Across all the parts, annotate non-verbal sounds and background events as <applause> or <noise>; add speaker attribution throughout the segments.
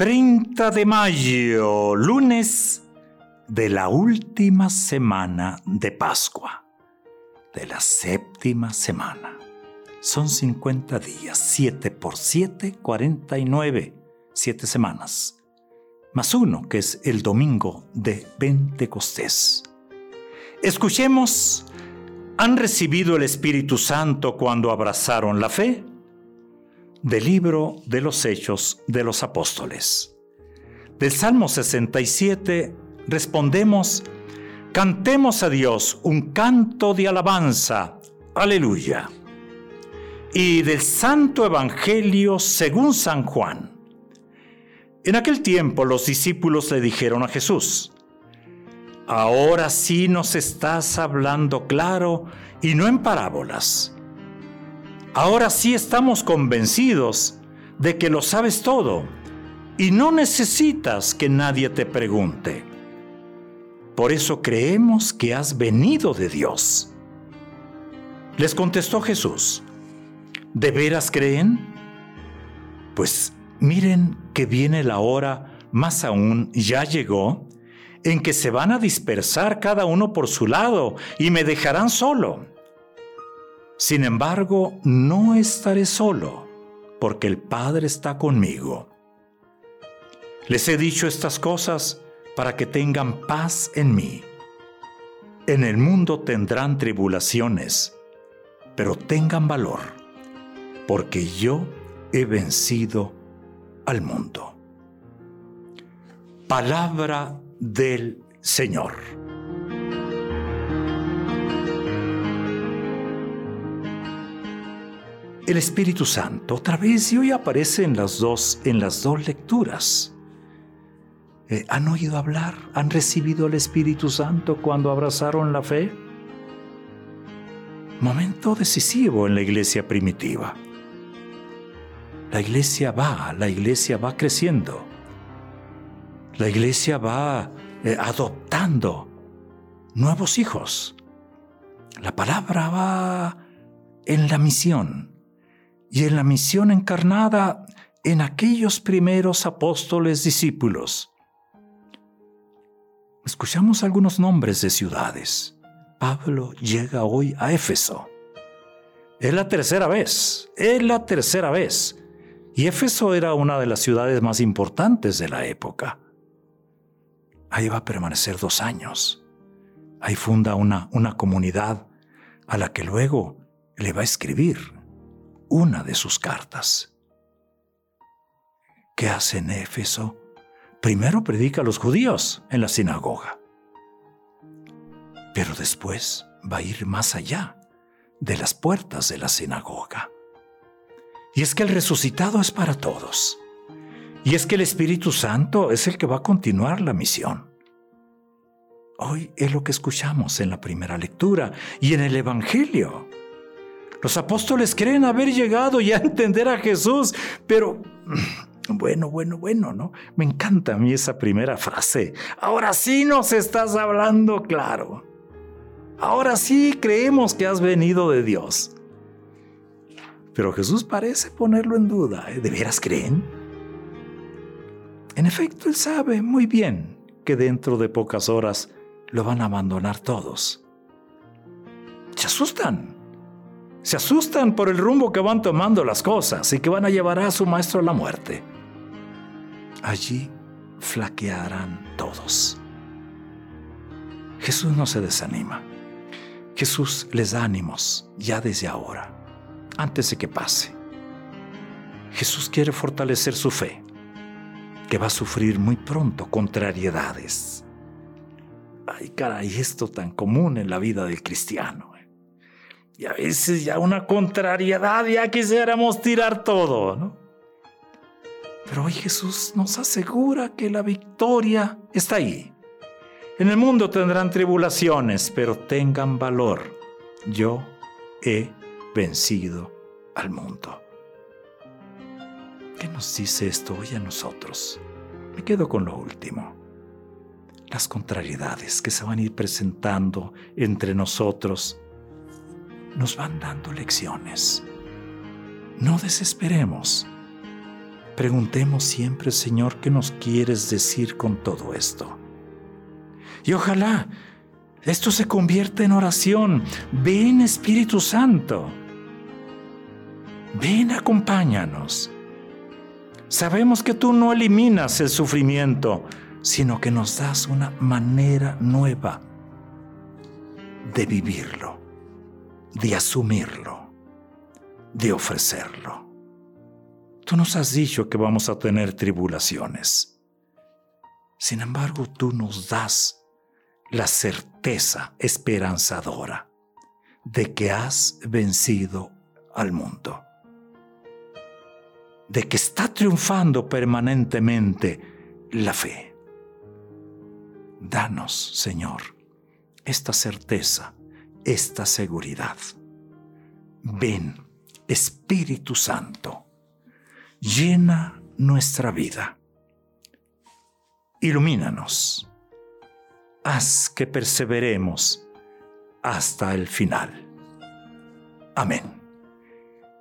Speaker 1: 30 de mayo, lunes de la última semana de Pascua, de la séptima semana. Son 50 días, 7 por 7, 49, 7 semanas, más uno que es el domingo de Pentecostés. Escuchemos, ¿han recibido el Espíritu Santo cuando abrazaron la fe? Del libro de los Hechos de los Apóstoles. Del Salmo 67 respondemos, cantemos a Dios un canto de alabanza, aleluya. Y del Santo Evangelio según San Juan. En aquel tiempo los discípulos le dijeron a Jesús, ahora sí nos estás hablando claro y no en parábolas. Ahora sí estamos convencidos de que lo sabes todo y no necesitas que nadie te pregunte. Por eso creemos que has venido de Dios. Les contestó Jesús, ¿de veras creen? Pues miren que viene la hora, más aún ya llegó, en que se van a dispersar cada uno por su lado y me dejarán solo. Sin embargo, no estaré solo, porque el Padre está conmigo. Les he dicho estas cosas para que tengan paz en mí. En el mundo tendrán tribulaciones, pero tengan valor, porque yo he vencido al mundo. Palabra del Señor. El Espíritu Santo otra vez y hoy aparece en las dos en las dos lecturas. Eh, ¿Han oído hablar? ¿Han recibido el Espíritu Santo cuando abrazaron la fe? Momento decisivo en la iglesia primitiva. La iglesia va, la iglesia va creciendo. La iglesia va eh, adoptando nuevos hijos. La palabra va en la misión y en la misión encarnada en aquellos primeros apóstoles discípulos. Escuchamos algunos nombres de ciudades. Pablo llega hoy a Éfeso. Es la tercera vez, es la tercera vez. Y Éfeso era una de las ciudades más importantes de la época. Ahí va a permanecer dos años. Ahí funda una, una comunidad a la que luego le va a escribir una de sus cartas. ¿Qué hace en Éfeso? Primero predica a los judíos en la sinagoga, pero después va a ir más allá de las puertas de la sinagoga. Y es que el resucitado es para todos. Y es que el Espíritu Santo es el que va a continuar la misión. Hoy es lo que escuchamos en la primera lectura y en el Evangelio. Los apóstoles creen haber llegado ya a entender a Jesús, pero bueno, bueno, bueno, ¿no? Me encanta a mí esa primera frase. Ahora sí nos estás hablando claro. Ahora sí creemos que has venido de Dios. Pero Jesús parece ponerlo en duda. ¿eh? ¿De veras creen? En efecto, Él sabe muy bien que dentro de pocas horas lo van a abandonar todos. Se asustan se asustan por el rumbo que van tomando las cosas y que van a llevar a su maestro a la muerte. Allí flaquearán todos. Jesús no se desanima. Jesús les da ánimos ya desde ahora, antes de que pase. Jesús quiere fortalecer su fe, que va a sufrir muy pronto contrariedades. Ay, caray, esto tan común en la vida del cristiano. Y a veces ya una contrariedad, ya quisiéramos tirar todo, ¿no? Pero hoy Jesús nos asegura que la victoria está ahí. En el mundo tendrán tribulaciones, pero tengan valor. Yo he vencido al mundo. ¿Qué nos dice esto hoy a nosotros? Me quedo con lo último. Las contrariedades que se van a ir presentando entre nosotros nos van dando lecciones. No desesperemos. Preguntemos siempre, Señor, ¿qué nos quieres decir con todo esto? Y ojalá esto se convierta en oración. Ven Espíritu Santo. Ven, acompáñanos. Sabemos que tú no eliminas el sufrimiento, sino que nos das una manera nueva de vivirlo, de asumirlo, de ofrecerlo. Tú nos has dicho que vamos a tener tribulaciones. Sin embargo, tú nos das la certeza esperanzadora de que has vencido al mundo, de que está triunfando permanentemente la fe. Danos, Señor, esta certeza, esta seguridad. Ven, Espíritu Santo, llena nuestra vida. Ilumínanos. Haz que perseveremos hasta el final. Amén.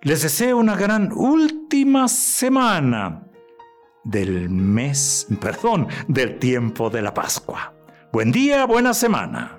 Speaker 1: Les deseo una gran última semana del mes, <laughs> perdón, del tiempo de la Pascua. Buen día, buena semana.